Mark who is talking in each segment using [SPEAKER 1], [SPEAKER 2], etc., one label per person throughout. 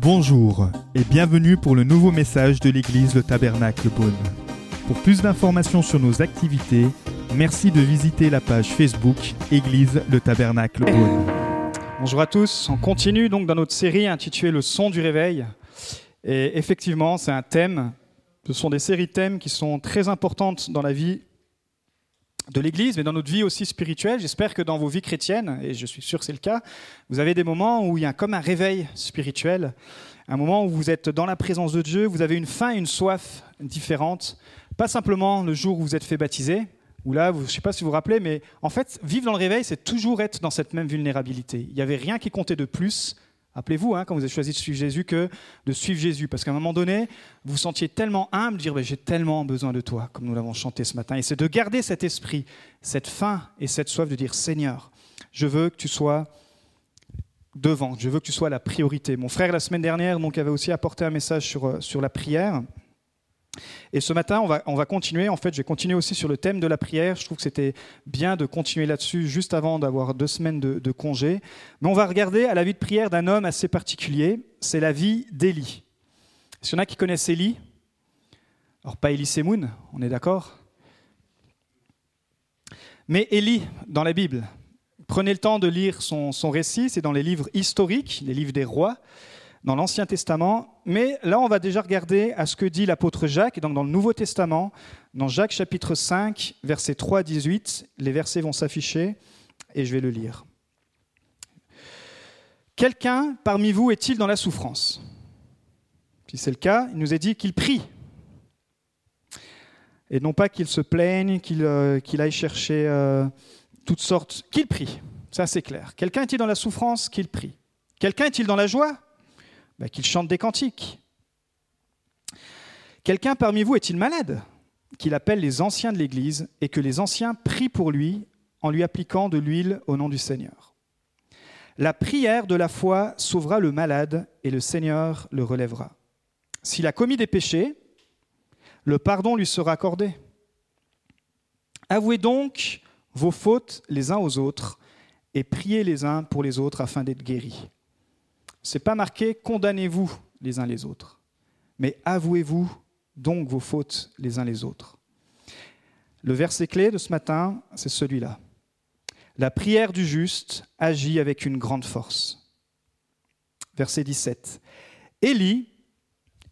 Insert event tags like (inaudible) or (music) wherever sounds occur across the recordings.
[SPEAKER 1] Bonjour et bienvenue pour le nouveau message de l'église Le Tabernacle Beaune. Pour plus d'informations sur nos activités, merci de visiter la page Facebook Église Le Tabernacle Beaune.
[SPEAKER 2] Bonjour à tous, on continue donc dans notre série intitulée Le son du réveil. Et effectivement, c'est un thème, ce sont des séries de thèmes qui sont très importantes dans la vie de l'Église, mais dans notre vie aussi spirituelle. J'espère que dans vos vies chrétiennes, et je suis sûr que c'est le cas, vous avez des moments où il y a comme un réveil spirituel, un moment où vous êtes dans la présence de Dieu, vous avez une faim une soif différentes, pas simplement le jour où vous êtes fait baptiser, ou là, je ne sais pas si vous vous rappelez, mais en fait, vivre dans le réveil, c'est toujours être dans cette même vulnérabilité. Il n'y avait rien qui comptait de plus Rappelez-vous, hein, quand vous avez choisi de suivre Jésus, que de suivre Jésus. Parce qu'à un moment donné, vous vous sentiez tellement humble, dire J'ai tellement besoin de toi, comme nous l'avons chanté ce matin. Et c'est de garder cet esprit, cette faim et cette soif de dire Seigneur, je veux que tu sois devant, je veux que tu sois la priorité. Mon frère, la semaine dernière, donc, avait aussi apporté un message sur, euh, sur la prière. Et ce matin, on va, on va continuer. En fait, je vais continuer aussi sur le thème de la prière. Je trouve que c'était bien de continuer là-dessus juste avant d'avoir deux semaines de, congé. Mais on va regarder à la vie de prière d'un homme assez particulier. C'est la vie d'Élie. Est-ce y en a qui connaissent Élie? Alors, pas Élie Semoun, on est d'accord? Mais Élie, dans la Bible, prenez le temps de lire son, son récit. C'est dans les livres historiques, les livres des rois dans l'Ancien Testament, mais là on va déjà regarder à ce que dit l'apôtre Jacques, donc dans le Nouveau Testament, dans Jacques chapitre 5, versets 3 à 18, les versets vont s'afficher et je vais le lire. Quelqu'un parmi vous est-il dans la souffrance? Si c'est le cas, il nous est dit qu'il prie. Et non pas qu'il se plaigne, qu'il euh, aille chercher euh, toutes sortes, qu'il prie. Ça c'est clair. Quelqu'un est-il dans la souffrance? Qu'il prie. Quelqu'un est-il dans la joie? Bah, qu'il chante des cantiques. Quelqu'un parmi vous est-il malade Qu'il appelle les anciens de l'Église et que les anciens prient pour lui en lui appliquant de l'huile au nom du Seigneur? La prière de la foi sauvera le malade et le Seigneur le relèvera. S'il a commis des péchés, le pardon lui sera accordé. Avouez donc vos fautes les uns aux autres et priez les uns pour les autres afin d'être guéris c'est pas marqué condamnez-vous les uns les autres, mais avouez-vous donc vos fautes les uns les autres. Le verset clé de ce matin, c'est celui-là. La prière du juste agit avec une grande force. Verset 17. Élie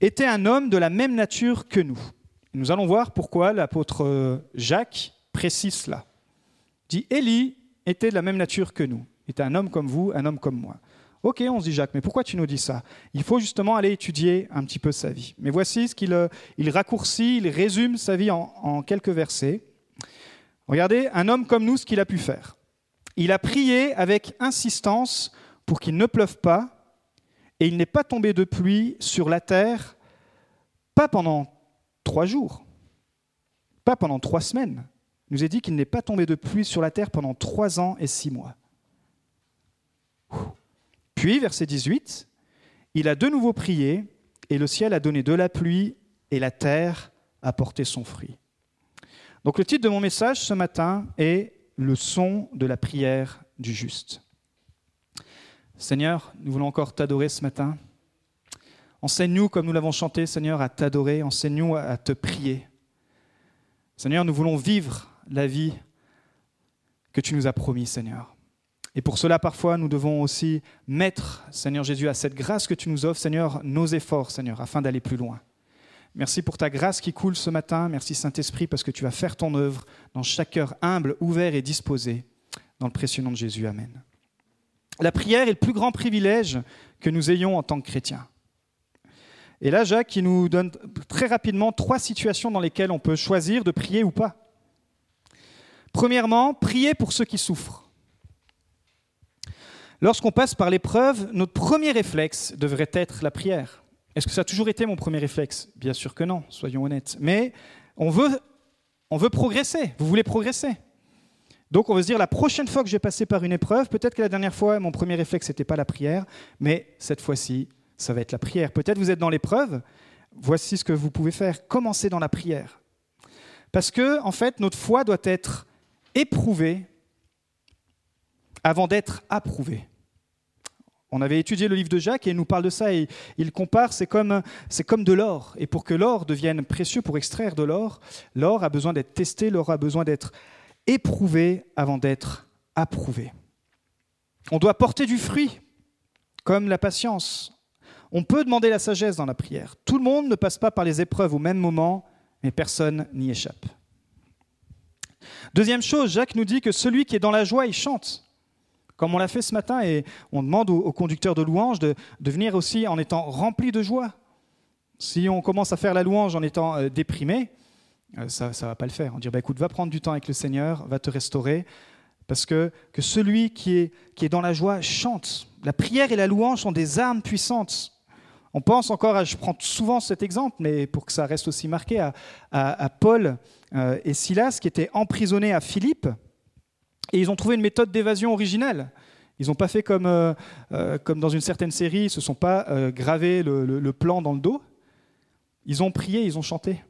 [SPEAKER 2] était un homme de la même nature que nous. Nous allons voir pourquoi l'apôtre Jacques précise cela. Il dit Élie était de la même nature que nous. Il était un homme comme vous, un homme comme moi. Ok, on se dit Jacques, mais pourquoi tu nous dis ça? Il faut justement aller étudier un petit peu sa vie. Mais voici ce qu'il euh, raccourcit, il résume sa vie en, en quelques versets. Regardez, un homme comme nous, ce qu'il a pu faire. Il a prié avec insistance pour qu'il ne pleuve pas, et il n'est pas tombé de pluie sur la terre, pas pendant trois jours, pas pendant trois semaines. Il nous est dit qu'il n'est pas tombé de pluie sur la terre pendant trois ans et six mois. Puis, verset 18, il a de nouveau prié, et le ciel a donné de la pluie, et la terre a porté son fruit. Donc le titre de mon message ce matin est Le son de la prière du juste. Seigneur, nous voulons encore t'adorer ce matin. Enseigne-nous, comme nous l'avons chanté, Seigneur, à t'adorer. Enseigne-nous à te prier. Seigneur, nous voulons vivre la vie que tu nous as promis, Seigneur. Et pour cela, parfois, nous devons aussi mettre, Seigneur Jésus, à cette grâce que tu nous offres, Seigneur, nos efforts, Seigneur, afin d'aller plus loin. Merci pour ta grâce qui coule ce matin. Merci Saint-Esprit parce que tu vas faire ton œuvre dans chaque cœur humble, ouvert et disposé. Dans le précieux nom de Jésus. Amen. La prière est le plus grand privilège que nous ayons en tant que chrétiens. Et là, Jacques, il nous donne très rapidement trois situations dans lesquelles on peut choisir de prier ou pas. Premièrement, prier pour ceux qui souffrent. Lorsqu'on passe par l'épreuve, notre premier réflexe devrait être la prière. Est-ce que ça a toujours été mon premier réflexe? Bien sûr que non, soyons honnêtes. Mais on veut, progresser, vous voulez progresser. Donc on veut se dire, la prochaine fois que je vais passer par une épreuve, peut-être que la dernière fois, mon premier réflexe, n'était pas la prière, mais cette fois-ci, ça va être la prière. Peut-être vous êtes dans l'épreuve, voici ce que vous pouvez faire, commencez dans la prière. Parce que, en fait, notre foi doit être éprouvée avant d'être approuvé. On avait étudié le livre de Jacques et il nous parle de ça et il compare, c'est comme, de l'or. Et pour que l'or devienne précieux, pour extraire de l'or, l'or a besoin d'être testé, l'or a besoin d'être éprouvé avant d'être approuvé. On doit porter du fruit, comme la patience. On peut demander la sagesse dans la prière. Tout le monde ne passe pas par les épreuves au même moment, mais personne n'y échappe. Deuxième chose, Jacques nous dit que celui qui est dans la joie, il chante comme on l'a fait ce matin, et on demande aux, conducteurs de louanges de, venir aussi en étant remplis de joie. Si on commence à faire la louange en étant euh, déprimé, euh, ça ne va pas le faire. On dit, bah, écoute, va prendre du temps avec le Seigneur, va te restaurer, parce que, que celui qui est, qui est dans la joie chante. La prière et la louange sont des armes puissantes. On pense encore, je prends souvent cet exemple, mais pour que ça reste aussi marqué, à, à, Paul euh, et Silas qui étaient emprisonnés à Philippe. Et ils ont trouvé une méthode d'évasion originale. Ils n'ont pas fait comme, euh, euh, comme dans une certaine série, ils ne se sont pas euh, gravé le, plan dans le dos. Ils ont prié, ils ont chanté.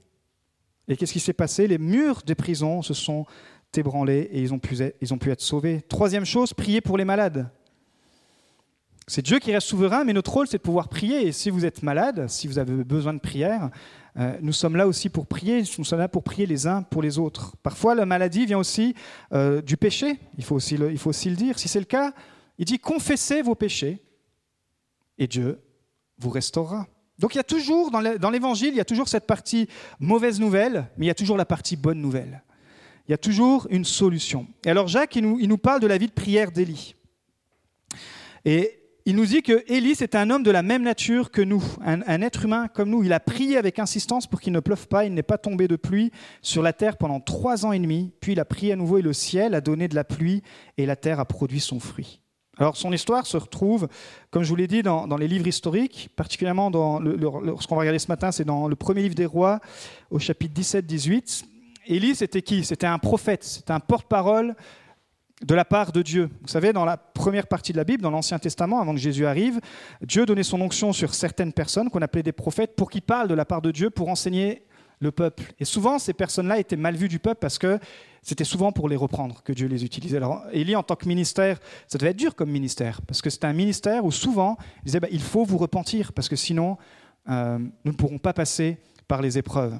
[SPEAKER 2] Et qu'est-ce qui s'est passé? Les murs des prisons se sont ébranlés et ils ont, ils ont pu être sauvés. Troisième chose, prier pour les malades. C'est Dieu qui reste souverain, mais notre rôle, c'est de pouvoir prier. Et si vous êtes malade, si vous avez besoin de prière, euh, nous sommes là aussi pour prier, nous sommes là pour prier les uns pour les autres. Parfois, la maladie vient aussi euh, du péché, il faut, aussi le, il faut aussi le dire. Si c'est le cas, il dit confessez vos péchés et Dieu vous restaurera. Donc il y a toujours, dans l'évangile, il y a toujours cette partie mauvaise nouvelle, mais il y a toujours la partie bonne nouvelle. Il y a toujours une solution. Et alors Jacques, il nous, il nous parle de la vie de prière d'Élie. Et il nous dit que Élie, c'est un homme de la même nature que nous, un, être humain comme nous. Il a prié avec insistance pour qu'il ne pleuve pas, il n'est pas tombé de pluie sur la terre pendant trois ans et demi. Puis il a prié à nouveau et le ciel a donné de la pluie et la terre a produit son fruit. Alors son histoire se retrouve, comme je vous l'ai dit, dans, les livres historiques, particulièrement dans ce qu'on va regarder ce matin, c'est dans le premier livre des rois, au chapitre 17-18. Élie, c'était qui? C'était un prophète, c'était un porte-parole de la part de Dieu. Vous savez, dans la première partie de la Bible, dans l'Ancien Testament, avant que Jésus arrive, Dieu donnait son onction sur certaines personnes qu'on appelait des prophètes pour qu'ils parlent de la part de Dieu pour enseigner le peuple. Et souvent, ces personnes-là étaient mal vues du peuple parce que c'était souvent pour les reprendre que Dieu les utilisait. Alors, Élie, en tant que ministère, ça devait être dur comme ministère, parce que c'était un ministère où souvent, il disait, bah, il faut vous repentir, parce que sinon, euh, nous ne pourrons pas passer par les épreuves.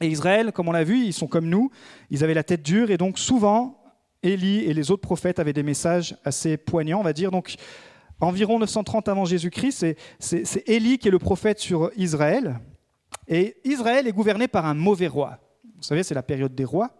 [SPEAKER 2] Et Israël, comme on l'a vu, ils sont comme nous, ils avaient la tête dure, et donc souvent, Élie et les autres prophètes avaient des messages assez poignants, on va dire. Donc, environ 930 avant Jésus-Christ, c'est Élie qui est le prophète sur Israël. Et Israël est gouverné par un mauvais roi. Vous savez, c'est la période des rois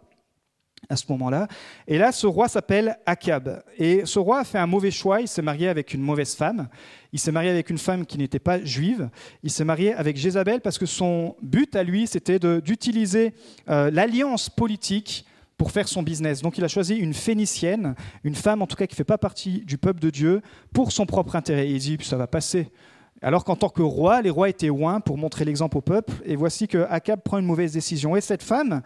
[SPEAKER 2] à ce moment-là. Et là, ce roi s'appelle Akab. Et ce roi a fait un mauvais choix. Il s'est marié avec une mauvaise femme. Il s'est marié avec une femme qui n'était pas juive. Il s'est marié avec Jézabel parce que son but à lui, c'était d'utiliser euh, l'alliance politique pour faire son business. Donc il a choisi une phénicienne, une femme en tout cas qui ne fait pas partie du peuple de Dieu, pour son propre intérêt. Il dit, ça va passer. Alors qu'en tant que roi, les rois étaient oints pour montrer l'exemple au peuple. Et voici que Akab prend une mauvaise décision. Et cette femme,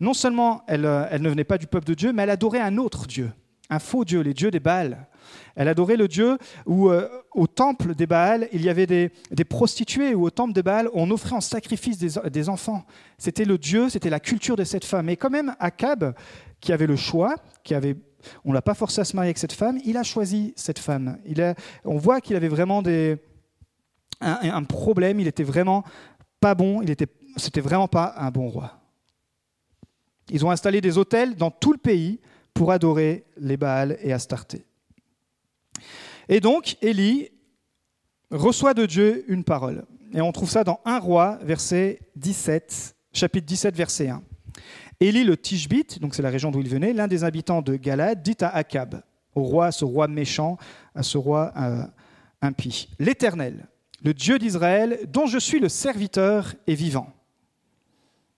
[SPEAKER 2] non seulement elle, euh, elle ne venait pas du peuple de Dieu, mais elle adorait un autre Dieu, un faux Dieu, les dieux des Baals. Elle adorait le Dieu où, euh, au temple des Baals, il y avait des, prostituées, ou au temple des Baals, on offrait en sacrifice des, enfants. C'était le Dieu, c'était la culture de cette femme. Et quand même, Akab, qui avait le choix, qui avait, on l'a pas forcé à se marier avec cette femme, il a choisi cette femme. On voit qu'il avait vraiment un, problème, il était vraiment pas bon, il était, c'était vraiment pas un bon roi. Ils ont installé des hôtels dans tout le pays pour adorer les Baals et Astarté. Et donc, Élie reçoit de Dieu une parole. Et on trouve ça dans 1 roi, verset 17, chapitre 17, verset 1. Élie le Tishbite, donc c'est la région d'où il venait, l'un des habitants de Galade, dit à Akab, au roi, à ce roi méchant, à ce roi euh, impie, L'Éternel, le Dieu d'Israël, dont je suis le serviteur, est vivant.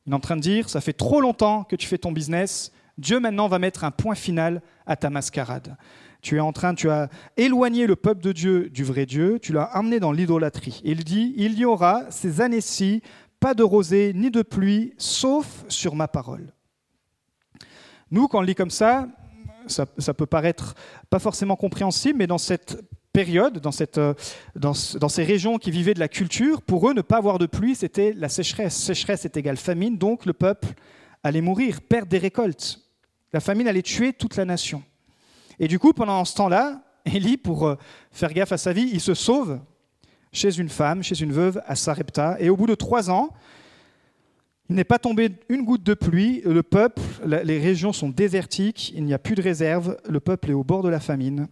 [SPEAKER 2] Il est en train de dire, ça fait trop longtemps que tu fais ton business, Dieu maintenant va mettre un point final à ta mascarade. Tu es en train, tu as éloigné le peuple de Dieu du vrai Dieu, tu l'as amené dans l'idolâtrie. Il dit, il y aura ces années-ci pas de rosée ni de pluie, sauf sur ma parole. Nous, quand on lit comme ça, ça, peut paraître pas forcément compréhensible, mais dans cette période, dans, dans, dans, ces régions qui vivaient de la culture, pour eux, ne pas avoir de pluie, c'était la sécheresse. Sécheresse est égale famine, donc le peuple allait mourir, perdre des récoltes. La famine allait tuer toute la nation. Et du coup, pendant ce temps-là, Élie, pour euh, faire gaffe à sa vie, il se sauve chez une femme, chez une veuve à Sarepta. Et au bout de trois ans, il n'est pas tombé une goutte de pluie. Le peuple, les régions sont désertiques, il n'y a plus de réserve. Le peuple est au bord de la famine.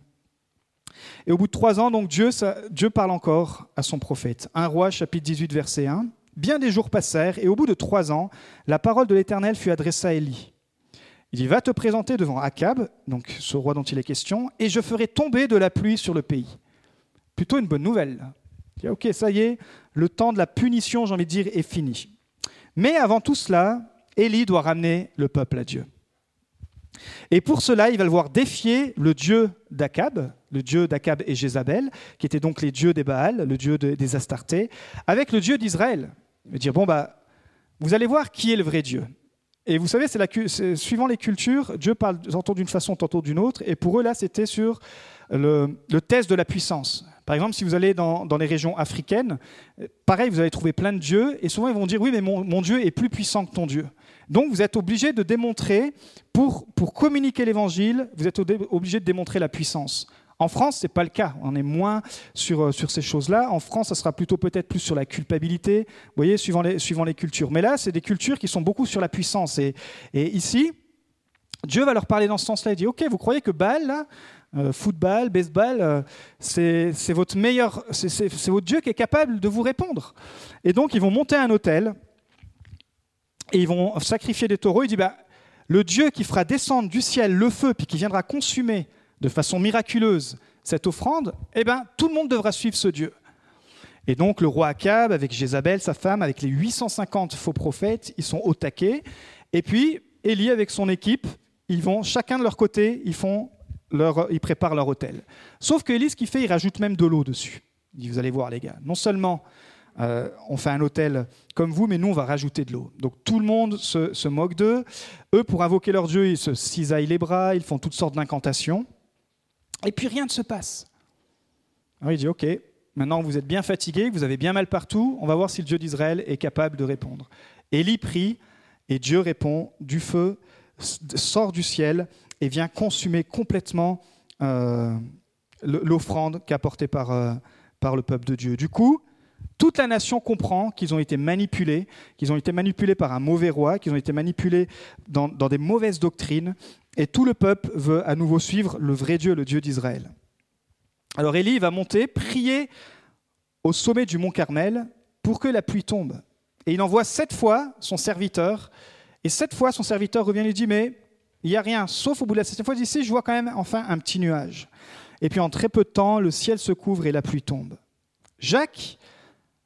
[SPEAKER 2] Et au bout de trois ans, donc Dieu, Dieu parle encore à son prophète. Un roi, chapitre 18, verset 1. Bien des jours passèrent, et au bout de trois ans, la parole de l'Éternel fut adressée à Élie. Il dit, va te présenter devant Akab, donc ce roi dont il est question, et je ferai tomber de la pluie sur le pays. Plutôt une bonne nouvelle. Il dit, ok, ça y est, le temps de la punition, j'ai envie de dire, est fini. Mais avant tout cela, Élie doit ramener le peuple à Dieu. Et pour cela, il va le voir défier le dieu d'Akab, le dieu d'Akab et Jézabel, qui étaient donc les dieux des Baals, le dieu des Astartés, avec le dieu d'Israël. Il va dire, bon, bah, vous allez voir qui est le vrai Dieu. Et vous savez, c'est la, suivant les cultures, Dieu parle tantôt d'une façon, tantôt d'une autre. Et pour eux, là, c'était sur le, test de la puissance. Par exemple, si vous allez dans, les régions africaines, pareil, vous allez trouver plein de dieux. Et souvent, ils vont dire, oui, mais mon, Dieu est plus puissant que ton Dieu. Donc, vous êtes obligé de démontrer, pour, pour communiquer l'évangile, vous êtes obligé de démontrer la puissance. En France, ce n'est pas le cas. On est moins sur, euh, sur ces choses-là. En France, ça sera plutôt peut-être plus sur la culpabilité, vous voyez, suivant les, suivant les cultures. Mais là, c'est des cultures qui sont beaucoup sur la puissance. Et, ici, Dieu va leur parler dans ce sens-là. Il dit, OK, vous croyez que Baal, euh, football, baseball, euh, c'est votre meilleur, c'est votre Dieu qui est capable de vous répondre. Et donc, ils vont monter un hôtel et ils vont sacrifier des taureaux. Il dit, bah, le Dieu qui fera descendre du ciel le feu, puis qui viendra consumer de façon miraculeuse cette offrande, eh bien, tout le monde devra suivre ce Dieu. Et donc, le roi Akab, avec Jézabel, sa femme, avec les 850 faux prophètes, ils sont au taquet. Et puis, Élie, avec son équipe, ils vont chacun de leur côté, ils, font leur, ils préparent leur hôtel. Sauf que Élie, ce qu'il fait, il rajoute même de l'eau dessus. Il dit, vous allez voir, les gars, non seulement euh, on fait un hôtel comme vous, mais nous, on va rajouter de l'eau. Donc tout le monde se, se moque d'eux. Eux, pour invoquer leur Dieu, ils se cisaillent les bras, ils font toutes sortes d'incantations. Et puis rien ne se passe. Alors il dit, OK, maintenant vous êtes bien fatigué, vous avez bien mal partout, on va voir si le Dieu d'Israël est capable de répondre. Élie prie, et Dieu répond, du feu sort du ciel et vient consumer complètement euh, l'offrande qu'apportée par, euh, par le peuple de Dieu. Du coup, toute la nation comprend qu'ils ont été manipulés, qu'ils ont été manipulés par un mauvais roi, qu'ils ont été manipulés dans, des mauvaises doctrines, et tout le peuple veut à nouveau suivre le vrai Dieu, le Dieu d'Israël. Alors Élie va monter, prier au sommet du mont Carmel pour que la pluie tombe. Et il envoie sept fois son serviteur. Et sept fois, son serviteur revient et lui dit, mais il n'y a rien, sauf au bout de la septième fois, d'ici, je vois quand même enfin un petit nuage. Et puis en très peu de temps, le ciel se couvre et la pluie tombe. Jacques,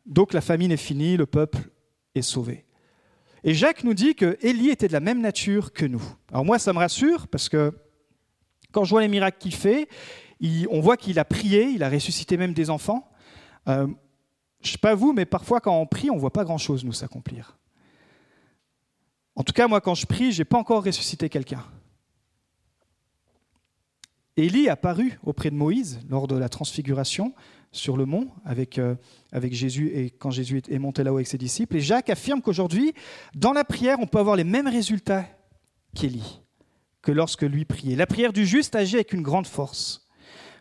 [SPEAKER 2] donc la famine est finie, le peuple est sauvé. Et Jacques nous dit que Élie était de la même nature que nous. Alors moi, ça me rassure parce que quand je vois les miracles qu'il fait, on voit qu'il a prié, il a ressuscité même des enfants. Euh, je ne sais pas vous, mais parfois quand on prie, on ne voit pas grand-chose nous s'accomplir. En tout cas, moi, quand je prie, je n'ai pas encore ressuscité quelqu'un. Élie apparu auprès de Moïse lors de la transfiguration sur le mont avec, euh, avec Jésus et quand Jésus est monté là-haut avec ses disciples. Et Jacques affirme qu'aujourd'hui, dans la prière, on peut avoir les mêmes résultats qu'Élie, que lorsque lui priait. La prière du juste agit avec une grande force.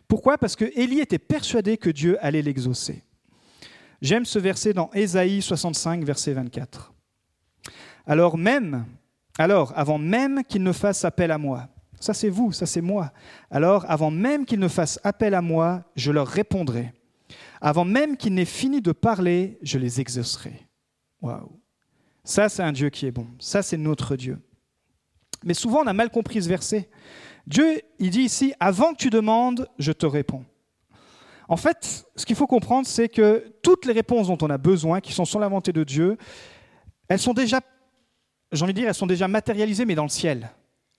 [SPEAKER 2] Pourquoi? Parce que Élie était persuadé que Dieu allait l'exaucer. J'aime ce verset dans Ésaïe 65, verset 24. Alors même, alors avant même qu'il ne fasse appel à moi, ça c'est vous, ça c'est moi. Alors avant même qu'il ne fasse appel à moi, je leur répondrai. Avant même qu'il n'ait fini de parler, je les exaucerai. Waouh. Ça, c'est un Dieu qui est bon. Ça, c'est notre Dieu. Mais souvent, on a mal compris ce verset. Dieu, il dit ici, avant que tu demandes, je te réponds. En fait, ce qu'il faut comprendre, c'est que toutes les réponses dont on a besoin, qui sont sur la volonté de Dieu, elles sont déjà, j'ai envie de dire, elles sont déjà matérialisées, mais dans le ciel.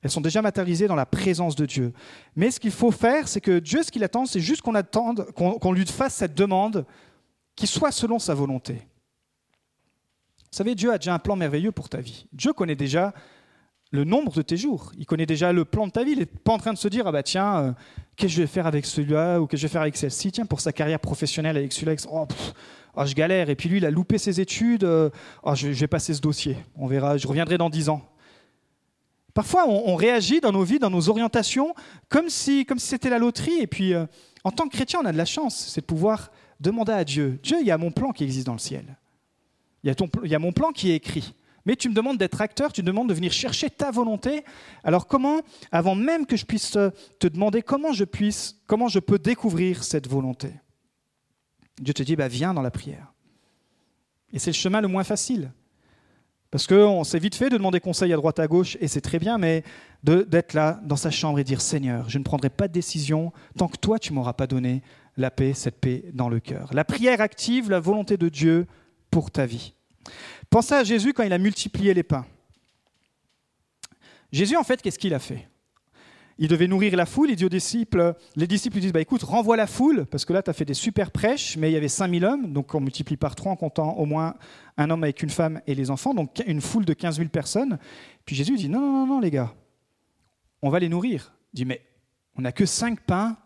[SPEAKER 2] Elles sont déjà matérialisées dans la présence de Dieu. Mais ce qu'il faut faire, c'est que Dieu, ce qu'il attend, c'est juste qu'on attende, qu'on lui fasse cette demande qui soit selon sa volonté. Vous savez, Dieu a déjà un plan merveilleux pour ta vie. Dieu connaît déjà le nombre de tes jours. Il connaît déjà le plan de ta vie. Il n'est pas en train de se dire, ah bah tiens, euh, qu'est-ce que je vais faire avec celui-là ou qu'est-ce que je vais faire avec celle-ci? Tiens, pour sa carrière professionnelle avec celui-là, oh, oh, je galère. Et puis lui, il a loupé ses études. Euh, oh, je, je vais passer ce dossier. On verra, je reviendrai dans dix ans. Parfois, on, réagit dans nos vies, dans nos orientations, comme si c'était la loterie. Et puis, euh, en tant que chrétien, on a de la chance, c'est de pouvoir demander à Dieu, Dieu, il y a mon plan qui existe dans le ciel. Il y a, ton, il y a mon plan qui est écrit. Mais tu me demandes d'être acteur, tu me demandes de venir chercher ta volonté. Alors comment, avant même que je puisse te demander comment je puisse, comment je peux découvrir cette volonté Dieu te dit, bah, viens dans la prière. Et c'est le chemin le moins facile. Parce qu'on s'est vite fait de demander conseil à droite à gauche, et c'est très bien, mais d'être là dans sa chambre et dire Seigneur, je ne prendrai pas de décision tant que toi, tu m'auras pas donné la paix, cette paix dans le cœur. La prière active la volonté de Dieu pour ta vie. Pensez à Jésus quand il a multiplié les pains. Jésus, en fait, qu'est-ce qu'il a fait? Il devait nourrir la foule, il dit aux disciples, les disciples lui disent, bah, écoute, renvoie la foule, parce que là, tu as fait des super prêches, mais il y avait 5000 hommes, donc on multiplie par trois en comptant au moins un homme avec une femme et les enfants, donc une foule de 15 000 personnes. Puis Jésus dit, non, non, non, non, les gars, on va les nourrir. Il dit, mais on n'a que cinq pains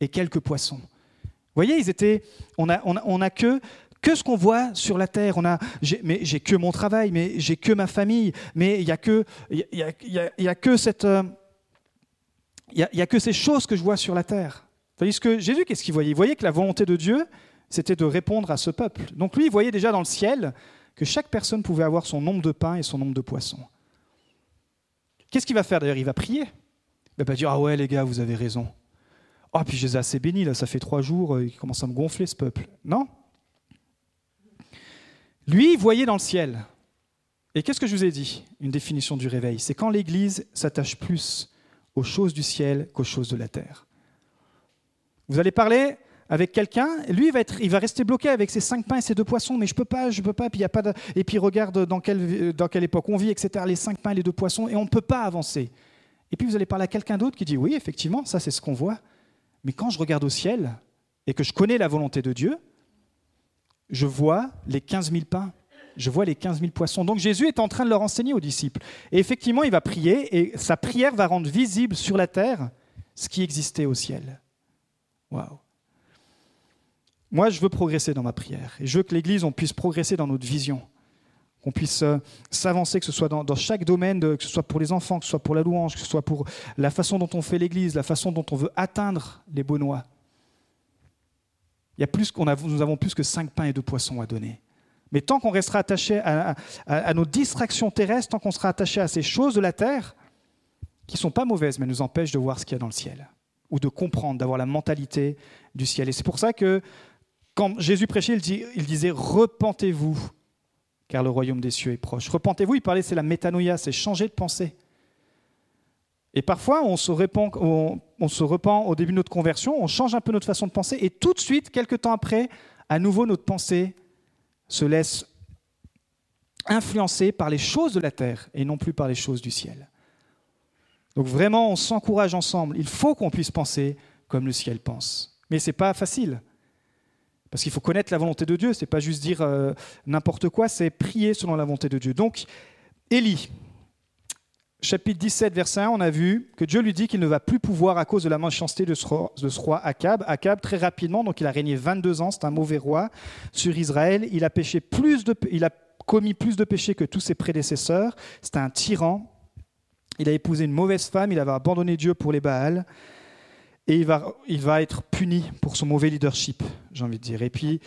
[SPEAKER 2] et quelques poissons. Vous voyez, ils étaient, on n'a a, que que ce qu'on voit sur la terre. On a, mais j'ai que mon travail, mais j'ai que ma famille, mais il y a que, il y a, que cette, euh, il n'y a, que ces choses que je vois sur la terre. Tandis que Jésus, qu'est-ce qu'il voyait? Il voyait que la volonté de Dieu, c'était de répondre à ce peuple. Donc lui, il voyait déjà dans le ciel que chaque personne pouvait avoir son nombre de pains et son nombre de poissons. Qu'est-ce qu'il va faire d'ailleurs? Il va prier. Il va pas dire Ah ouais, les gars, vous avez raison. Oh, puis je les ai assez bénis, là, ça fait trois jours, euh, il commence à me gonfler ce peuple. Non. Lui, il voyait dans le ciel. Et qu'est-ce que je vous ai dit? Une définition du réveil. C'est quand l'Église s'attache plus aux choses du ciel qu'aux choses de la terre. Vous allez parler avec quelqu'un, lui il va, être, il va rester bloqué avec ses cinq pains et ses deux poissons, mais je peux pas, je peux pas, puis y a pas et puis regarde dans quelle, dans quelle époque on vit, etc. Les cinq pains et les deux poissons, et on ne peut pas avancer. Et puis vous allez parler à quelqu'un d'autre qui dit oui, effectivement, ça c'est ce qu'on voit, mais quand je regarde au ciel et que je connais la volonté de Dieu, je vois les 15 000 pains je vois les 15 000 poissons. Donc Jésus est en train de leur enseigner aux disciples. Et effectivement, il va prier et sa prière va rendre visible sur la terre ce qui existait au ciel. Waouh. Moi, je veux progresser dans ma prière. Et je veux que l'Église, on puisse progresser dans notre vision. Qu'on puisse euh, s'avancer, que ce soit dans, chaque domaine, que ce soit pour les enfants, que ce soit pour la louange, que ce soit pour la façon dont on fait l'Église, la façon dont on veut atteindre les Beaunois. Il y a plus nous avons plus que cinq pains et deux poissons à donner. Mais tant qu'on restera attaché à, nos distractions terrestres, tant qu'on sera attaché à ces choses de la terre, qui ne sont pas mauvaises, mais nous empêchent de voir ce qu'il y a dans le ciel, ou de comprendre, d'avoir la mentalité du ciel. Et c'est pour ça que quand Jésus prêchait, il, disait Repentez-vous, car le royaume des cieux est proche. Repentez-vous, il parlait, c'est la métanoïa, c'est changer de pensée. Et parfois, on se, on se repent au début de notre conversion, on change un peu notre façon de penser, et tout de suite, quelques temps après, à nouveau, notre pensée se laisse influencer par les choses de la terre et non plus par les choses du ciel. Donc vraiment, on s'encourage ensemble. Il faut qu'on puisse penser comme le ciel pense. Mais ce n'est pas facile. Parce qu'il faut connaître la volonté de Dieu. Ce n'est pas juste dire euh, n'importe quoi, c'est prier selon la volonté de Dieu. Donc, Élie, chapitre 17, verset 1, on a vu que Dieu lui dit qu'il ne va plus pouvoir à cause de la méchanceté de ce roi, Akab. Akab, très rapidement, donc il a régné 22 ans, c'est un mauvais roi sur Israël. Il a, péché plus de, il a commis plus de péchés que tous ses prédécesseurs. C'est un tyran. Il a épousé une mauvaise femme, il avait abandonné Dieu pour les Baals. Et il va être puni pour son mauvais leadership, j'ai envie de dire. Et puis,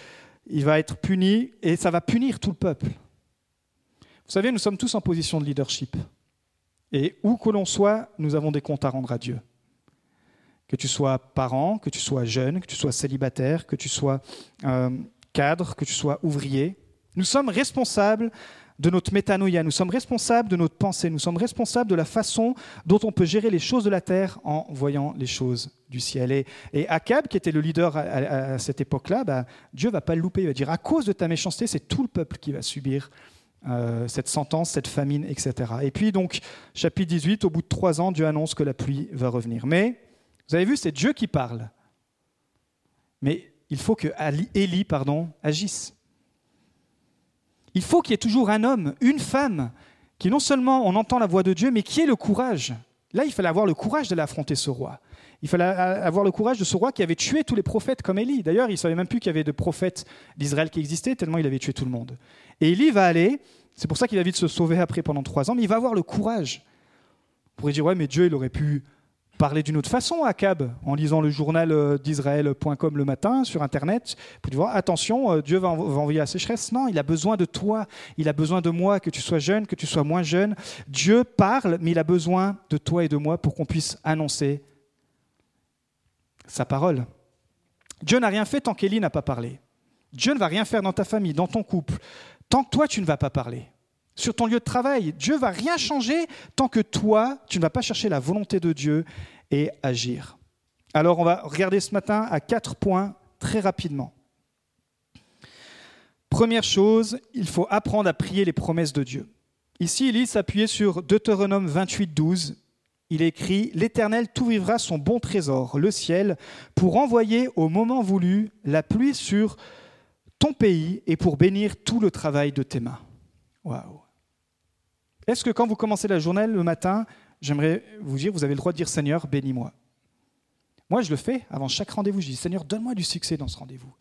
[SPEAKER 2] il va être puni, et ça va punir tout le peuple. Vous savez, nous sommes tous en position de leadership. Et où que l'on soit, nous avons des comptes à rendre à Dieu. Que tu sois parent, que tu sois jeune, que tu sois célibataire, que tu sois euh, cadre, que tu sois ouvrier, nous sommes responsables de notre métanoïa, nous sommes responsables de notre pensée, nous sommes responsables de la façon dont on peut gérer les choses de la terre en voyant les choses du ciel. Et, et Akab, qui était le leader à, cette époque-là, bah, Dieu va pas le louper, il va dire à cause de ta méchanceté, c'est tout le peuple qui va subir euh, cette sentence, cette famine, etc. Et puis donc, chapitre 18, au bout de trois ans, Dieu annonce que la pluie va revenir. Mais, vous avez vu, c'est Dieu qui parle. Mais il faut que Élie pardon, agisse. Il faut qu'il y ait toujours un homme, une femme, qui non seulement on entend la voix de Dieu, mais qui ait le courage. Là, il fallait avoir le courage d'aller affronter ce roi. Il fallait avoir le courage de ce roi qui avait tué tous les prophètes comme Élie. D'ailleurs, il ne savait même plus qu'il y avait de prophètes d'Israël qui existaient, tellement il avait tué tout le monde. Et Élie va aller, c'est pour ça qu'il a vite se sauver après pendant trois ans, mais il va avoir le courage On pourrait dire, ouais, mais Dieu, il aurait pu parler d'une autre façon à Akab, en lisant le journal euh, d'Israël.com le matin sur Internet, pour dire attention, euh, Dieu va, envoyer la sécheresse. Non, il a besoin de toi, il a besoin de moi, que tu sois jeune, que tu sois moins jeune. Dieu parle, mais il a besoin de toi et de moi pour qu'on puisse annoncer sa parole. Dieu n'a rien fait tant qu'Élie n'a pas parlé. Dieu ne va rien faire dans ta famille, dans ton couple, tant que toi tu ne vas pas parler sur ton lieu de travail. Dieu va rien changer tant que toi, tu ne vas pas chercher la volonté de Dieu et agir. Alors on va regarder ce matin à quatre points très rapidement. Première chose, il faut apprendre à prier les promesses de Dieu. Ici, il s'appuyait sur Deutéronome 28, 12. Il écrit L'Éternel t'ouvrira son bon trésor, le ciel, pour envoyer au moment voulu la pluie sur ton pays et pour bénir tout le travail de tes mains. Waouh est-ce que quand vous commencez la journée le matin, j'aimerais vous dire, vous avez le droit de dire Seigneur, bénis-moi Moi, je le fais avant chaque rendez-vous. Je dis Seigneur, donne-moi du succès dans ce rendez-vous.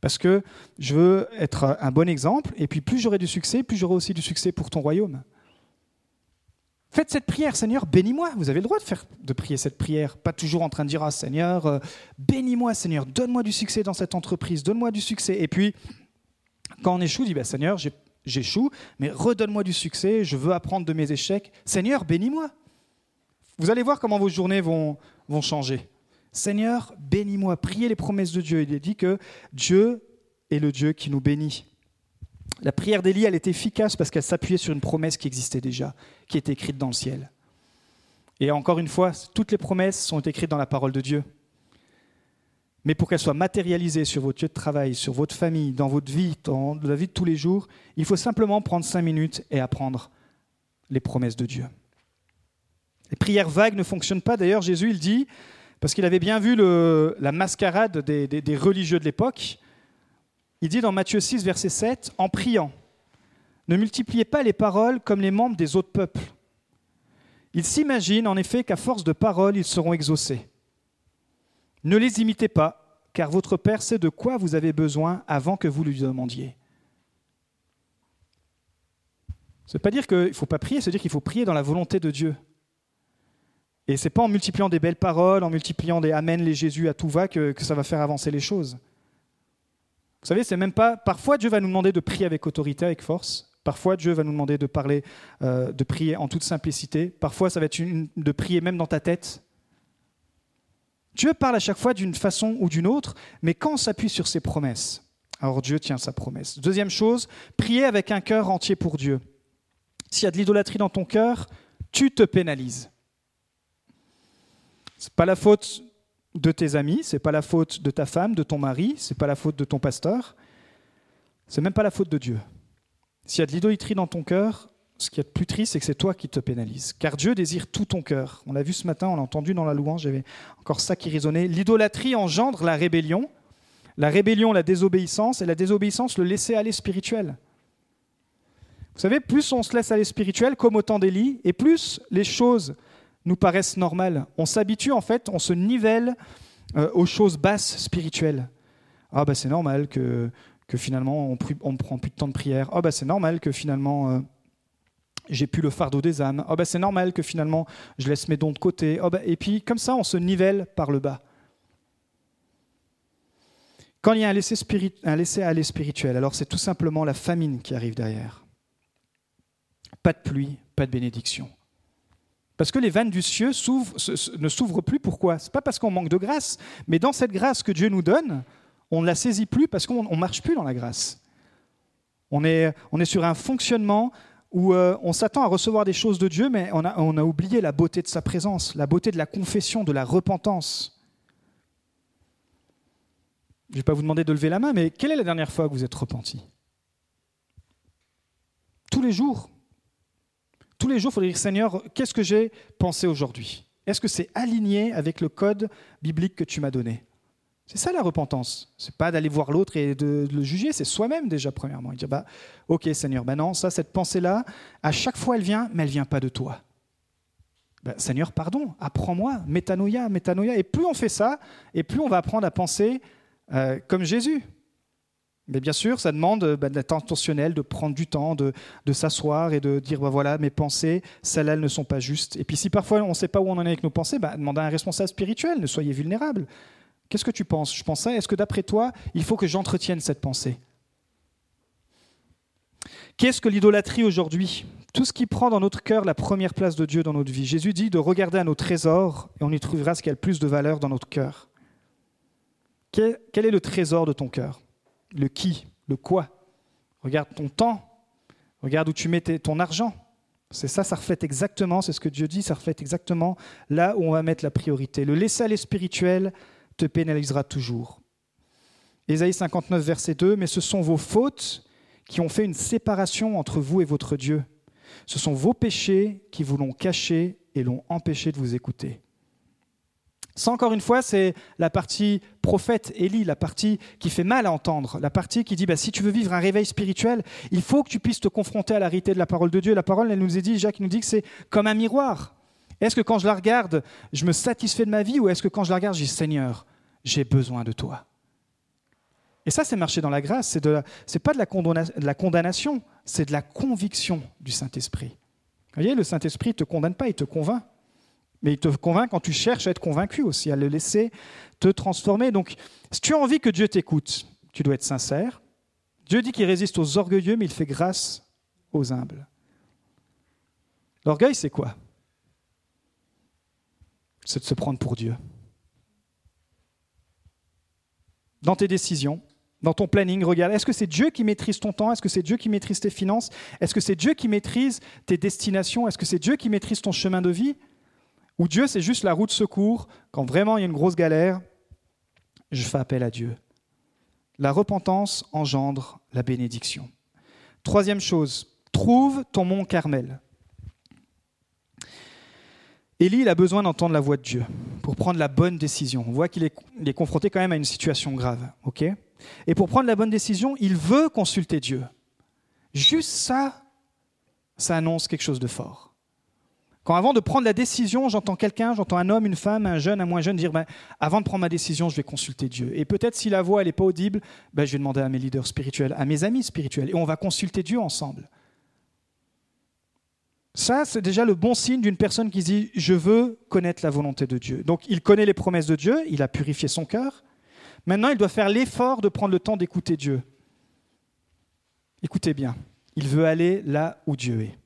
[SPEAKER 2] Parce que je veux être un bon exemple, et puis plus j'aurai du succès, plus j'aurai aussi du succès pour ton royaume. Faites cette prière, Seigneur, bénis-moi. Vous avez le droit de, faire, prier cette prière, pas toujours en train de dire Ah Seigneur, euh, bénis-moi, Seigneur, donne-moi du succès dans cette entreprise, donne-moi du succès. Et puis, quand on échoue, dit bah, Seigneur, j'échoue, mais redonne-moi du succès, je veux apprendre de mes échecs. Seigneur, bénis-moi. Vous allez voir comment vos journées vont, vont changer. Seigneur, bénis-moi. Priez les promesses de Dieu. Il est dit que Dieu est le Dieu qui nous bénit. La prière d'Élie, elle est efficace parce qu'elle s'appuyait sur une promesse qui existait déjà, qui était écrite dans le ciel. Et encore une fois, toutes les promesses sont écrites dans la parole de Dieu. Mais pour qu'elle soit matérialisée sur votre lieu de travail, sur votre famille, dans votre vie, dans la vie de tous les jours, il faut simplement prendre cinq minutes et apprendre les promesses de Dieu. Les prières vagues ne fonctionnent pas. D'ailleurs, Jésus, il dit, parce qu'il avait bien vu la mascarade des religieux de l'époque, il dit dans Matthieu 6, verset 7, en priant, ne multipliez pas les paroles comme les membres des autres peuples. Ils s'imaginent en effet qu'à force de paroles, ils seront exaucés. Ne les imitez pas, car votre Père sait de quoi vous avez besoin avant que vous lui demandiez. Ce n'est pas dire qu'il ne faut pas prier, c'est dire qu'il faut prier dans la volonté de Dieu. Et ce n'est pas en multipliant des belles paroles, en multipliant des Amen, les Jésus à tout va, que, ça va faire avancer les choses. Vous savez, c'est même pas. Parfois, Dieu va nous demander de prier avec autorité, avec force. Parfois, Dieu va nous demander de parler, euh, de prier en toute simplicité. Parfois, ça va être de prier même dans ta tête. Dieu parle à chaque fois d'une façon ou d'une autre, mais quand on s'appuie sur ses promesses, alors Dieu tient sa promesse. Deuxième chose, prier avec un cœur entier pour Dieu. S'il y a de l'idolâtrie dans ton cœur, tu te pénalises. Ce n'est pas la faute de tes amis, ce n'est pas la faute de ta femme, de ton mari, ce n'est pas la faute de ton pasteur, c'est même pas la faute de Dieu. S'il y a de l'idolâtrie dans ton cœur, ce qui est plus triste, c'est que c'est toi qui te pénalises. Car Dieu désire tout ton cœur. On l'a vu ce matin, on l'a entendu dans la louange, j'avais encore ça qui résonnait. L'idolâtrie engendre la rébellion, la rébellion, la désobéissance, et la désobéissance, le laisser aller spirituel. Vous savez, plus on se laisse aller spirituel, comme au temps et plus les choses nous paraissent normales. On s'habitue, en fait, on se nivelle euh, aux choses basses spirituelles. Ah, bah c'est normal que, finalement on ne prend plus de temps de prière. Ah, bah c'est normal que finalement. Euh, j'ai plus le fardeau des âmes. Oh ben c'est normal que finalement je laisse mes dons de côté. Oh ben, et puis comme ça, on se nivelle par le bas. Quand il y a un laisser, un laisser aller spirituel, alors c'est tout simplement la famine qui arrive derrière. Pas de pluie, pas de bénédiction. Parce que les vannes du ciel ne s'ouvrent plus. Pourquoi? Ce n'est pas parce qu'on manque de grâce, mais dans cette grâce que Dieu nous donne, on ne la saisit plus parce qu'on ne marche plus dans la grâce. On est, on est sur un fonctionnement où euh, on s'attend à recevoir des choses de Dieu, mais on a, on a oublié la beauté de sa présence, la beauté de la confession, de la repentance. Je ne vais pas vous demander de lever la main, mais quelle est la dernière fois que vous êtes repenti? Tous les jours. Tous les jours, il faudrait dire Seigneur, qu'est-ce que j'ai pensé aujourd'hui? Est-ce que c'est aligné avec le code biblique que tu m'as donné? C'est ça la repentance. C'est pas d'aller voir l'autre et de, le juger, c'est soi-même déjà premièrement. Il dit bah ok Seigneur, ben non, ça cette pensée là, à chaque fois elle vient, mais elle vient pas de toi. Ben, Seigneur, pardon, apprends-moi, métanoïa, métanoïa. Et plus on fait ça, et plus on va apprendre à penser euh, comme Jésus. Mais bien sûr, ça demande bah, d'être intentionnel, de prendre du temps, de, s'asseoir et de dire bah, voilà, mes pensées, celles-là, elles ne sont pas justes. Et puis si parfois on ne sait pas où on en est avec nos pensées, bah, demandez à un responsable spirituel, ne soyez vulnérable. Qu'est-ce que tu penses? Je pense ça. Est-ce que d'après toi, il faut que j'entretienne cette pensée? Qu'est-ce que l'idolâtrie aujourd'hui? Tout ce qui prend dans notre cœur la première place de Dieu dans notre vie. Jésus dit de regarder à nos trésors et on y trouvera ce qui a le plus de valeur dans notre cœur. Quel est le trésor de ton cœur? Le qui, le quoi. Regarde ton temps, regarde où tu mets ton argent. C'est ça, ça reflète exactement, c'est ce que Dieu dit, ça reflète exactement là où on va mettre la priorité. Le laisser aller spirituel te pénalisera toujours. Ésaïe 59, verset 2, mais ce sont vos fautes qui ont fait une séparation entre vous et votre Dieu. Ce sont vos péchés qui vous l'ont caché et l'ont empêché de vous écouter. Ça, encore une fois, c'est la partie prophète, Élie, la partie qui fait mal à entendre, la partie qui dit bah, si tu veux vivre un réveil spirituel, il faut que tu puisses te confronter à la réalité de la parole de Dieu. La parole, elle nous a dit, Jacques nous dit que c'est comme un miroir. Est-ce que quand je la regarde, je me satisfais de ma vie ou est-ce que quand je la regarde, je dis Seigneur, j'ai besoin de toi? Et ça, c'est marcher dans la grâce. C'est n'est pas de la, de la condamnation, c'est de la conviction du Saint-Esprit. Vous voyez, le Saint-Esprit ne te condamne pas, il te convainc. Mais il te convainc quand tu cherches à être convaincu aussi, à le laisser te transformer. Donc, si tu as envie que Dieu t'écoute, tu dois être sincère. Dieu dit qu'il résiste aux orgueilleux, mais il fait grâce aux humbles. L'orgueil, c'est quoi? C'est de se prendre pour Dieu. Dans tes décisions, dans ton planning, regarde, est-ce que c'est Dieu qui maîtrise ton temps? Est-ce que c'est Dieu qui maîtrise tes finances? Est-ce que c'est Dieu qui maîtrise tes destinations? Est-ce que c'est Dieu qui maîtrise ton chemin de vie? Ou Dieu, c'est juste la roue de secours. Quand vraiment il y a une grosse galère, je fais appel à Dieu. La repentance engendre la bénédiction. Troisième chose, trouve ton mont Carmel. Élie, il a besoin d'entendre la voix de Dieu pour prendre la bonne décision. On voit qu'il est, confronté quand même à une situation grave. ok? Et pour prendre la bonne décision, il veut consulter Dieu. Juste ça, ça annonce quelque chose de fort. Quand avant de prendre la décision, j'entends quelqu'un, j'entends un homme, une femme, un jeune, un moins jeune dire ben, avant de prendre ma décision, je vais consulter Dieu. Et peut-être si la voix n'est pas audible, ben, je vais demander à mes leaders spirituels, à mes amis spirituels, et on va consulter Dieu ensemble. Ça, c'est déjà le bon signe d'une personne qui dit je veux connaître la volonté de Dieu. Donc il connaît les promesses de Dieu, il a purifié son cœur. Maintenant, il doit faire l'effort de prendre le temps d'écouter Dieu. Écoutez bien, il veut aller là où Dieu est.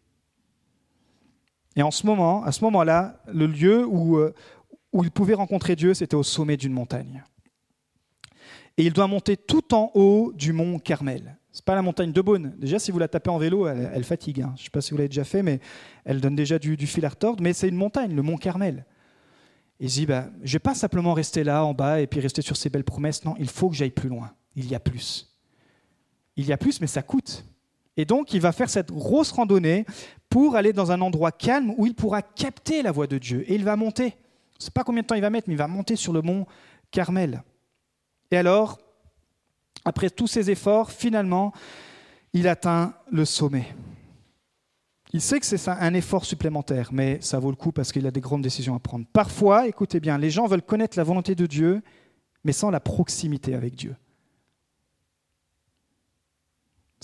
[SPEAKER 2] Et en ce moment, à ce moment-là, le lieu où, euh, où il pouvait rencontrer Dieu, c'était au sommet d'une montagne. Et il doit monter tout en haut du mont Carmel. Ce n'est pas la montagne de Beaune. Déjà, si vous la tapez en vélo, elle, fatigue. Hein. Je ne sais pas si vous l'avez déjà fait, mais elle donne déjà du, fil à retordre. Mais c'est une montagne, le mont Carmel. Et il dit, bah, je ne vais pas simplement rester là, en bas, et puis rester sur ces belles promesses. Non, il faut que j'aille plus loin. Il y a plus. Il y a plus, mais ça coûte. Et donc, il va faire cette grosse randonnée pour aller dans un endroit calme où il pourra capter la voix de Dieu. Et il va monter. Je ne sais pas combien de temps il va mettre, mais il va monter sur le mont Carmel. Et alors, après tous ses efforts, finalement, il atteint le sommet. Il sait que c'est un effort supplémentaire, mais ça vaut le coup parce qu'il a des grandes décisions à prendre. Parfois, écoutez bien, les gens veulent connaître la volonté de Dieu, mais sans la proximité avec Dieu.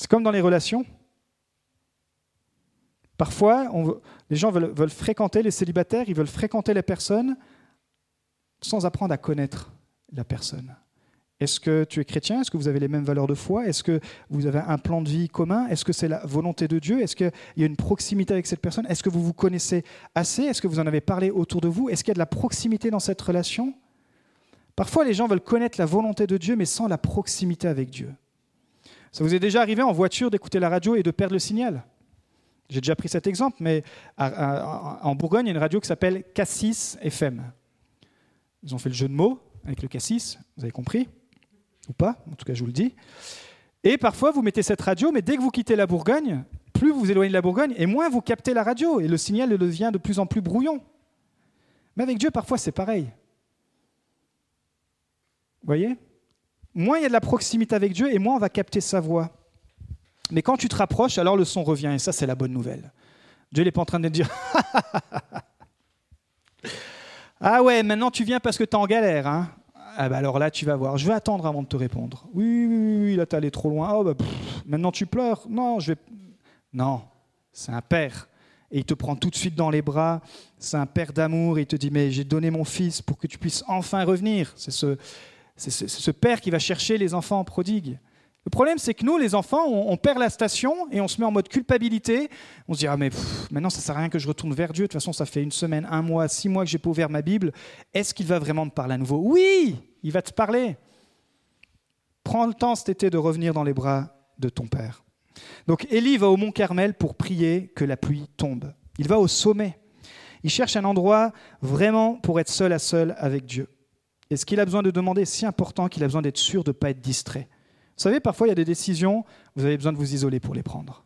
[SPEAKER 2] C'est comme dans les relations. Parfois, les gens veulent, fréquenter les célibataires, ils veulent fréquenter les personnes sans apprendre à connaître la personne. Est-ce que tu es chrétien? Est-ce que vous avez les mêmes valeurs de foi? Est-ce que vous avez un plan de vie commun? Est-ce que c'est la volonté de Dieu? Est-ce qu'il y a une proximité avec cette personne? Est-ce que vous vous connaissez assez? Est-ce que vous en avez parlé autour de vous? Est-ce qu'il y a de la proximité dans cette relation? Parfois, les gens veulent connaître la volonté de Dieu, mais sans la proximité avec Dieu. Ça vous est déjà arrivé en voiture d'écouter la radio et de perdre le signal? J'ai déjà pris cet exemple, mais en Bourgogne, il y a une radio qui s'appelle Cassis FM. Ils ont fait le jeu de mots avec le Cassis, vous avez compris? Ou pas En tout cas, je vous le dis. Et parfois, vous mettez cette radio, mais dès que vous quittez la Bourgogne, plus vous vous éloignez de la Bourgogne, et moins vous captez la radio, et le signal devient de plus en plus brouillon. Mais avec Dieu, parfois, c'est pareil. Vous voyez? Moins il y a de la proximité avec Dieu, et moins on va capter sa voix. Mais quand tu te rapproches, alors le son revient. Et ça, c'est la bonne nouvelle. Dieu n'est pas en train de te dire (laughs) Ah ouais, maintenant tu viens parce que tu es en galère. Hein ah bah alors là, tu vas voir. Je vais attendre avant de te répondre. Oui, oui, oui, là, allé trop loin. Oh, bah, maintenant tu pleures. Non, je vais. Non, c'est un père. Et il te prend tout de suite dans les bras. C'est un père d'amour. Il te dit Mais j'ai donné mon fils pour que tu puisses enfin revenir. C'est ce, c'est ce, père qui va chercher les enfants prodigues. Le problème, c'est que nous, les enfants, on, perd la station et on se met en mode culpabilité. On se dit, ah mais maintenant, ça sert à rien que je retourne vers Dieu. De toute façon, ça fait une semaine, un mois, six mois que j'ai pas ouvert ma Bible. Est-ce qu'il va vraiment me parler à nouveau? Oui, il va te parler. Prends le temps cet été de revenir dans les bras de ton Père. Donc Élie va au mont Carmel pour prier que la pluie tombe. Il va au sommet. Il cherche un endroit vraiment pour être seul à seul avec Dieu. Et ce qu'il a besoin de demander si important qu'il a besoin d'être sûr de ne pas être distrait. Vous savez, parfois, il y a des décisions, vous avez besoin de vous isoler pour les prendre.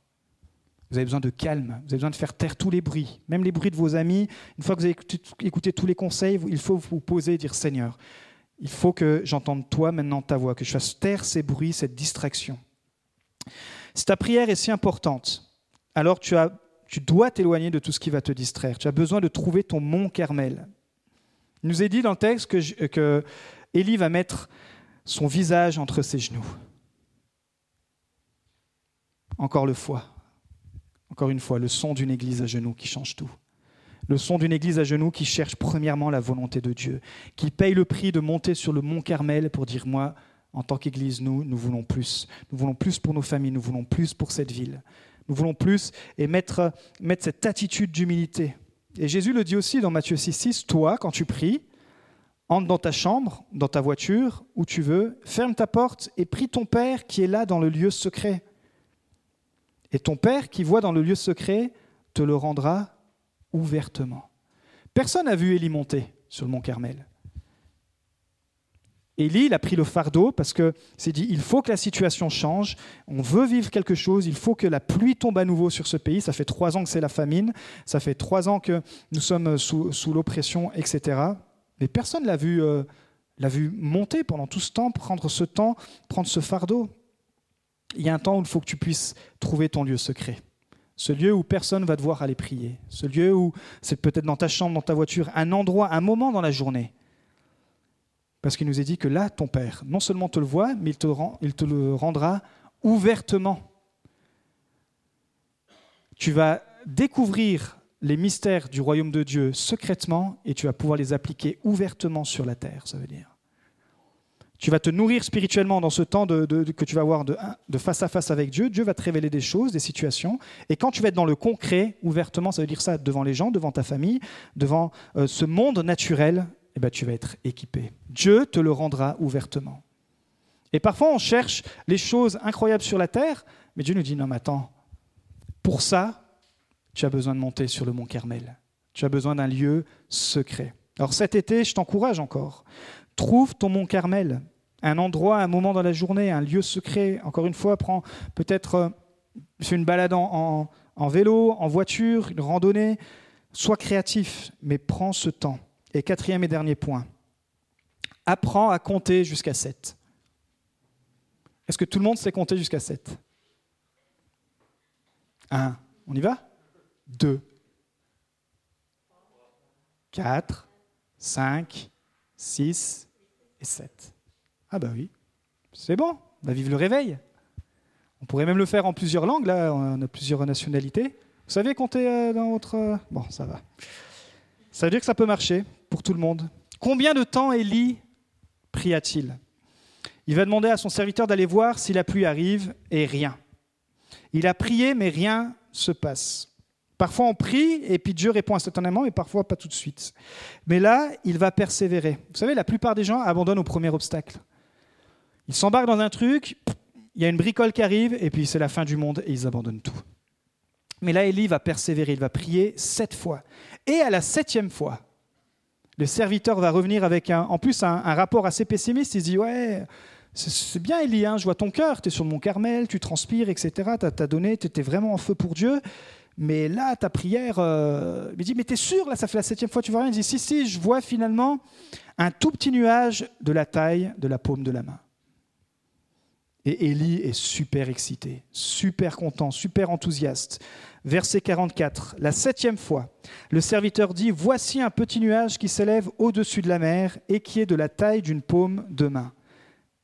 [SPEAKER 2] Vous avez besoin de calme, vous avez besoin de faire taire tous les bruits, même les bruits de vos amis. Une fois que vous avez écouté tous les conseils, il faut vous poser et dire Seigneur, il faut que j'entende toi maintenant ta voix, que je fasse taire ces bruits, cette distraction. Si ta prière est si importante, alors tu, as, tu dois t'éloigner de tout ce qui va te distraire. Tu as besoin de trouver ton mont Carmel. Il nous est dit dans le texte que, Élie va mettre son visage entre ses genoux. Encore le fois, encore une fois, le son d'une église à genoux qui change tout. Le son d'une église à genoux qui cherche premièrement la volonté de Dieu, qui paye le prix de monter sur le mont Carmel pour dire moi, en tant qu'église, nous, nous voulons plus. Nous voulons plus pour nos familles, nous voulons plus pour cette ville. Nous voulons plus et mettre cette attitude d'humilité. Et Jésus le dit aussi dans Matthieu 6, 6, toi, quand tu pries, entre dans ta chambre, dans ta voiture, où tu veux, ferme ta porte et prie ton Père qui est là dans le lieu secret. Et ton Père qui voit dans le lieu secret te le rendra ouvertement. Personne n'a vu Élie monter sur le mont Carmel. Élie, il a pris le fardeau parce que s'est dit il faut que la situation change, on veut vivre quelque chose, il faut que la pluie tombe à nouveau sur ce pays. Ça fait trois ans que c'est la famine, ça fait trois ans que nous sommes sous, l'oppression, etc. Mais personne l'a vu, euh, l'a vu monter pendant tout ce temps, prendre ce temps, prendre ce fardeau. Il y a un temps où il faut que tu puisses trouver ton lieu secret. Ce lieu où personne va devoir aller prier. Ce lieu où c'est peut-être dans ta chambre, dans ta voiture, un endroit, un moment dans la journée parce qu'il nous est dit que là, ton Père, non seulement te le voit, mais il te, le rendra ouvertement. Tu vas découvrir les mystères du royaume de Dieu secrètement et tu vas pouvoir les appliquer ouvertement sur la terre, ça veut dire. Tu vas te nourrir spirituellement dans ce temps que tu vas avoir de, face à face avec Dieu. Dieu va te révéler des choses, des situations. Et quand tu vas être dans le concret, ouvertement, ça veut dire ça devant les gens, devant ta famille, devant euh, ce monde naturel, eh ben, tu vas être équipé. Dieu te le rendra ouvertement. Et parfois, on cherche les choses incroyables sur la terre, mais Dieu nous dit, non, mais attends, pour ça, tu as besoin de monter sur le mont Carmel. Tu as besoin d'un lieu secret. Alors cet été, je t'encourage encore. Trouve ton mont Carmel, un endroit, un moment dans la journée, un lieu secret. Encore une fois, prends peut-être euh, fais une balade en, en vélo, en voiture, une randonnée. Sois créatif, mais prends ce temps. Et quatrième et dernier point, apprends à compter jusqu'à 7. Est-ce que tout le monde sait compter jusqu'à 7 1. On y va? 2. 4, 5, 6 et 7. Ah bah oui, c'est bon, on va vivre le réveil. On pourrait même le faire en plusieurs langues, là, on a plusieurs nationalités. Vous savez compter euh, dans votre... Euh, bon, ça va. Ça veut dire que ça peut marcher pour tout le monde. Combien de temps Élie pria-t-il? Il va demander à son serviteur d'aller voir si la pluie arrive et rien. Il a prié, mais rien se passe. Parfois on prie et puis Dieu répond instantanément, mais parfois pas tout de suite. Mais là, il va persévérer. Vous savez, la plupart des gens abandonnent au premier obstacle. Ils s'embarquent dans un truc, il y a une bricole qui arrive et puis c'est la fin du monde et ils abandonnent tout. Mais là, Élie va persévérer, il va prier sept fois. Et à la septième fois, le serviteur va revenir avec un, en plus un, rapport assez pessimiste. Il dit Ouais, c'est bien, Élie, hein, je vois ton cœur, tu es sur mon Carmel, tu transpires, etc. Tu as, donné, tu étais vraiment en feu pour Dieu. Mais là, ta prière, euh, il dit Mais t'es sûr, là, ça fait la septième fois, tu vois rien? Il dit Si, si, je vois finalement un tout petit nuage de la taille de la paume de la main. Et Élie est super excité, super content, super enthousiaste. Verset 44, la septième fois, le serviteur dit, Voici un petit nuage qui s'élève au-dessus de la mer et qui est de la taille d'une paume de main.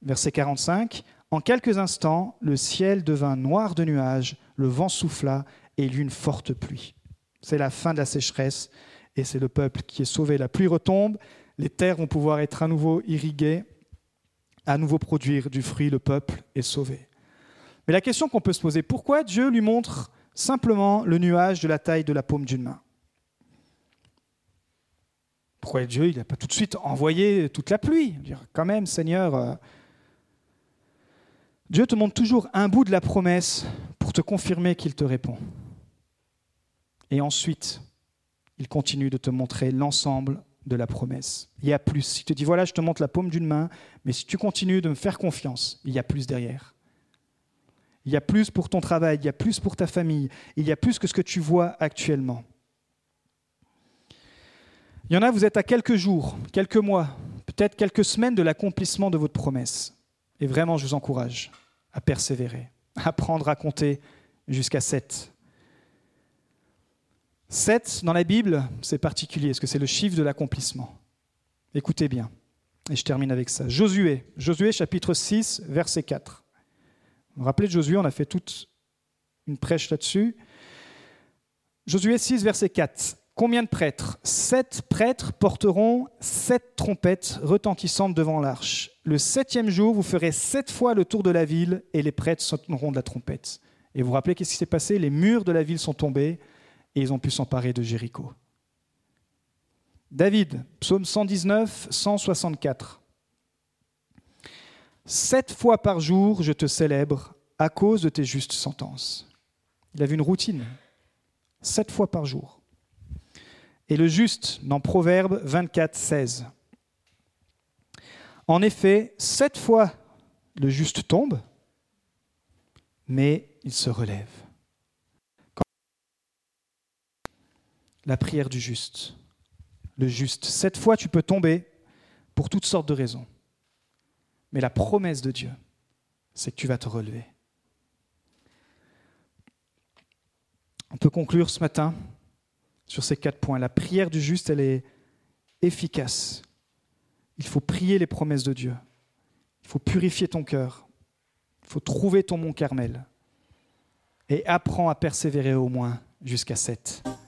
[SPEAKER 2] Verset 45, En quelques instants, le ciel devint noir de nuages, le vent souffla et il y eut une forte pluie. C'est la fin de la sécheresse et c'est le peuple qui est sauvé. La pluie retombe, les terres vont pouvoir être à nouveau irriguées, à nouveau produire du fruit, le peuple est sauvé. Mais la question qu'on peut se poser, pourquoi Dieu lui montre simplement le nuage de la taille de la paume d'une main? Pourquoi Dieu n'a pas tout de suite envoyé toute la pluie? Quand même, Seigneur, euh, Dieu te montre toujours un bout de la promesse pour te confirmer qu'il te répond. Et ensuite, il continue de te montrer l'ensemble de la promesse. Il y a plus. Il te dit, voilà, je te montre la paume d'une main, mais si tu continues de me faire confiance, il y a plus derrière. Il y a plus pour ton travail, il y a plus pour ta famille, il y a plus que ce que tu vois actuellement. Il y en a, vous êtes à quelques jours, quelques mois, peut-être quelques semaines de l'accomplissement de votre promesse. Et vraiment, je vous encourage à persévérer, à apprendre à compter jusqu'à 7. 7 dans la Bible, c'est particulier, parce que c'est le chiffre de l'accomplissement. Écoutez bien, et je termine avec ça. Josué, Josué chapitre 6, verset 4. Vous vous rappelez de Josué, on a fait toute une prêche là-dessus. Josué 6, verset 4. Combien de prêtres? Sept prêtres porteront sept trompettes retentissantes devant l'arche. Le septième jour, vous ferez sept fois le tour de la ville et les prêtres sonneront de la trompette. Et vous vous rappelez qu'est-ce qui s'est passé? Les murs de la ville sont tombés et ils ont pu s'emparer de Jéricho. David, psaume 119, 164. Sept fois par jour, je te célèbre à cause de tes justes sentences. Il avait une routine. Sept fois par jour. Et le juste, dans Proverbe 24, 16. En effet, sept fois le juste tombe, mais il se relève. La prière du juste. Le juste. Cette fois, tu peux tomber pour toutes sortes de raisons. Mais la promesse de Dieu, c'est que tu vas te relever. On peut conclure ce matin sur ces quatre points. La prière du juste, elle est efficace. Il faut prier les promesses de Dieu. Il faut purifier ton cœur. Il faut trouver ton mont Carmel. Et apprends à persévérer au moins jusqu'à 7.